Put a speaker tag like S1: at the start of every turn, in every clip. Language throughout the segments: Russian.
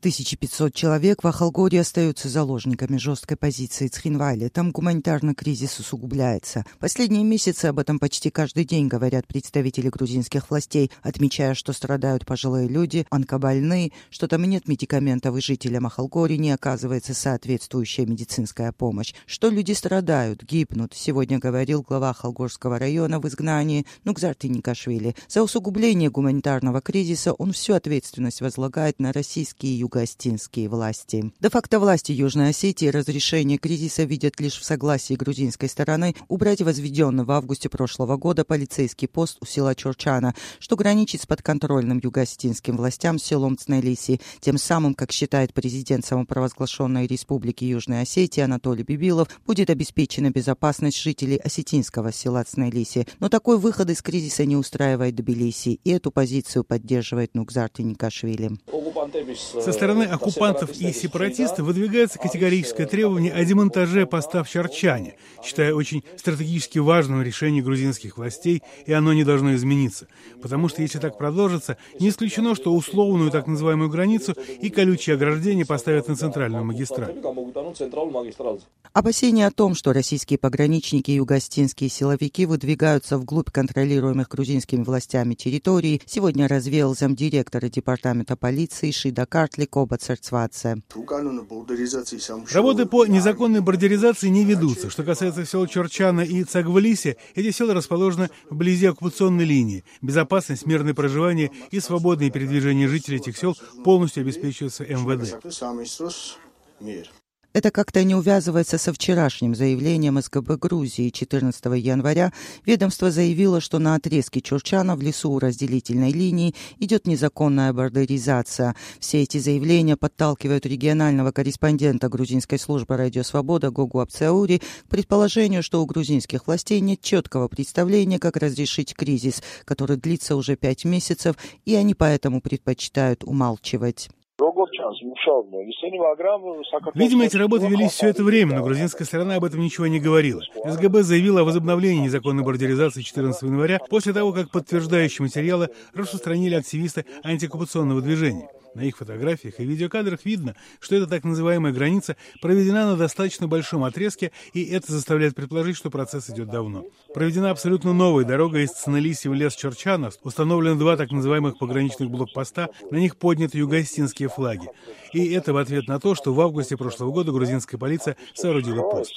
S1: 1500 человек в Ахалгоре остаются заложниками жесткой позиции Цхинвали. Там гуманитарный кризис усугубляется. Последние месяцы об этом почти каждый день говорят представители грузинских властей, отмечая, что страдают пожилые люди, онкобольные, что там нет медикаментов и жителям Ахалгори не оказывается соответствующая медицинская помощь, что люди страдают, гибнут. Сегодня говорил глава Ахалгорского района в изгнании Нукзар Никашвили. За усугубление гуманитарного кризиса он всю ответственность возлагает на российские юго-остинские власти. Де-факто власти Южной Осетии разрешение кризиса видят лишь в согласии грузинской стороны убрать возведенный в августе прошлого года полицейский пост у села Чурчана, что граничит с подконтрольным юго-осетинским властям селом Цнелиси. Тем самым, как считает президент самопровозглашенной Республики Южной Осетии Анатолий Бибилов, будет обеспечена безопасность жителей осетинского села Цнелиси. Но такой выход из кризиса не устраивает Тбилиси, и эту позицию поддерживает Нукзар Тинникашвили.
S2: Со стороны оккупантов и сепаратистов выдвигается категорическое требование о демонтаже поста в Чарчане, считая очень стратегически важным решение грузинских властей, и оно не должно измениться. Потому что если так продолжится, не исключено, что условную так называемую границу и колючие ограждения поставят на центральную магистраль.
S1: Опасения о том, что российские пограничники и югостинские силовики выдвигаются вглубь контролируемых грузинскими властями территорий, сегодня развеял замдиректора департамента полиции Шида Картли Коба Церцваце.
S2: Работы по незаконной бордеризации не ведутся. Что касается сел Чорчана и Цагвалиси, эти села расположены вблизи оккупационной линии. Безопасность, мирное проживание и свободное передвижение жителей этих сел полностью обеспечиваются МВД.
S1: Это как-то не увязывается со вчерашним заявлением СГБ Грузии. 14 января ведомство заявило, что на отрезке Чурчана в лесу у разделительной линии идет незаконная бордеризация. Все эти заявления подталкивают регионального корреспондента грузинской службы «Радио Свобода» Гогу Апцаури к предположению, что у грузинских властей нет четкого представления, как разрешить кризис, который длится уже пять месяцев, и они поэтому предпочитают умалчивать.
S2: Видимо, эти работы велись все это время, но грузинская сторона об этом ничего не говорила. СГБ заявила о возобновлении незаконной бордеризации 14 января после того, как подтверждающие материалы распространили активисты антиоккупационного движения. На их фотографиях и видеокадрах видно, что эта так называемая граница проведена на достаточно большом отрезке, и это заставляет предположить, что процесс идет давно. Проведена абсолютно новая дорога из Ценелиси в лес Черчанов, установлены два так называемых пограничных блокпоста, на них подняты югостинские флаги. И это в ответ на то, что в августе прошлого года грузинская полиция соорудила пост.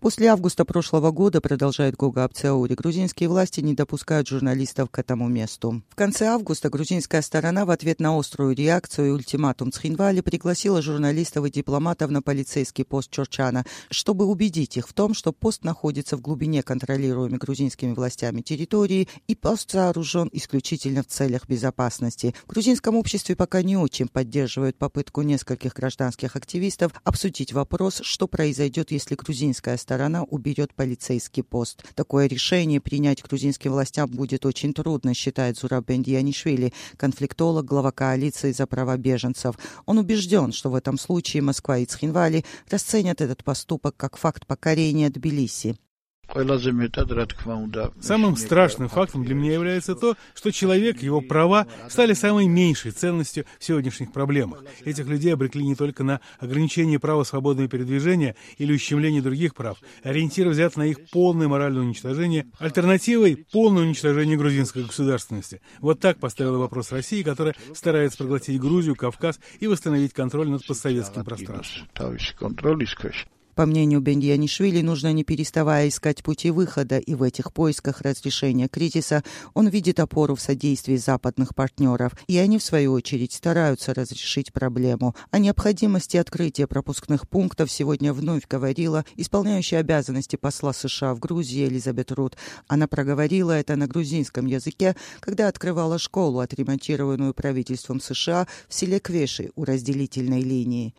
S1: После августа прошлого года, продолжает Гога Апцеури, грузинские власти не допускают журналистов к этому месту. В конце августа грузинская сторона в ответ на острую реакцию и ультиматум Цхинвали пригласила журналистов и дипломатов на полицейский пост Чорчана, чтобы убедить их в том, что пост находится в глубине контролируемой грузинскими властями территории и пост сооружен исключительно в целях безопасности. В грузинском обществе пока не очень поддерживают попытку нескольких гражданских активистов обсудить вопрос, что произойдет, если грузинская сторона уберет полицейский пост. Такое решение принять грузинским властям будет очень трудно, считает Зураб Бендианишвили, конфликтолог, глава коалиции за права беженцев. Он убежден, что в этом случае Москва и Цхинвали расценят этот поступок как факт покорения Тбилиси.
S2: Самым страшным фактом для меня является то, что человек, его права стали самой меньшей ценностью в сегодняшних проблемах. Этих людей обрекли не только на ограничение права свободного передвижения или ущемление других прав. Ориентир взят на их полное моральное уничтожение. Альтернативой — полное уничтожение грузинской государственности. Вот так поставила вопрос России, которая старается проглотить Грузию, Кавказ и восстановить контроль над постсоветским пространством.
S1: По мнению Бендьянишвили, нужно не переставая искать пути выхода, и в этих поисках разрешения кризиса он видит опору в содействии западных партнеров, и они, в свою очередь, стараются разрешить проблему. О необходимости открытия пропускных пунктов сегодня вновь говорила исполняющая обязанности посла США в Грузии Элизабет Рут. Она проговорила это на грузинском языке, когда открывала школу, отремонтированную правительством США в селе Квеши у разделительной линии.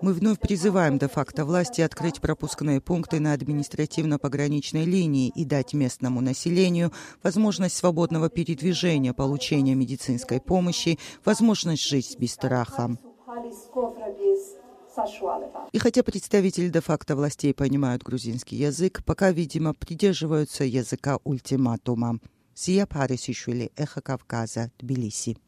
S1: Мы вновь призываем де-факто власти открыть пропускные пункты на административно-пограничной линии и дать местному населению возможность свободного передвижения, получения медицинской помощи, возможность жить без страха. И хотя представители де-факто властей понимают грузинский язык, пока, видимо, придерживаются языка ультиматума. Сия Парисишвили, Эхо Кавказа, Тбилиси.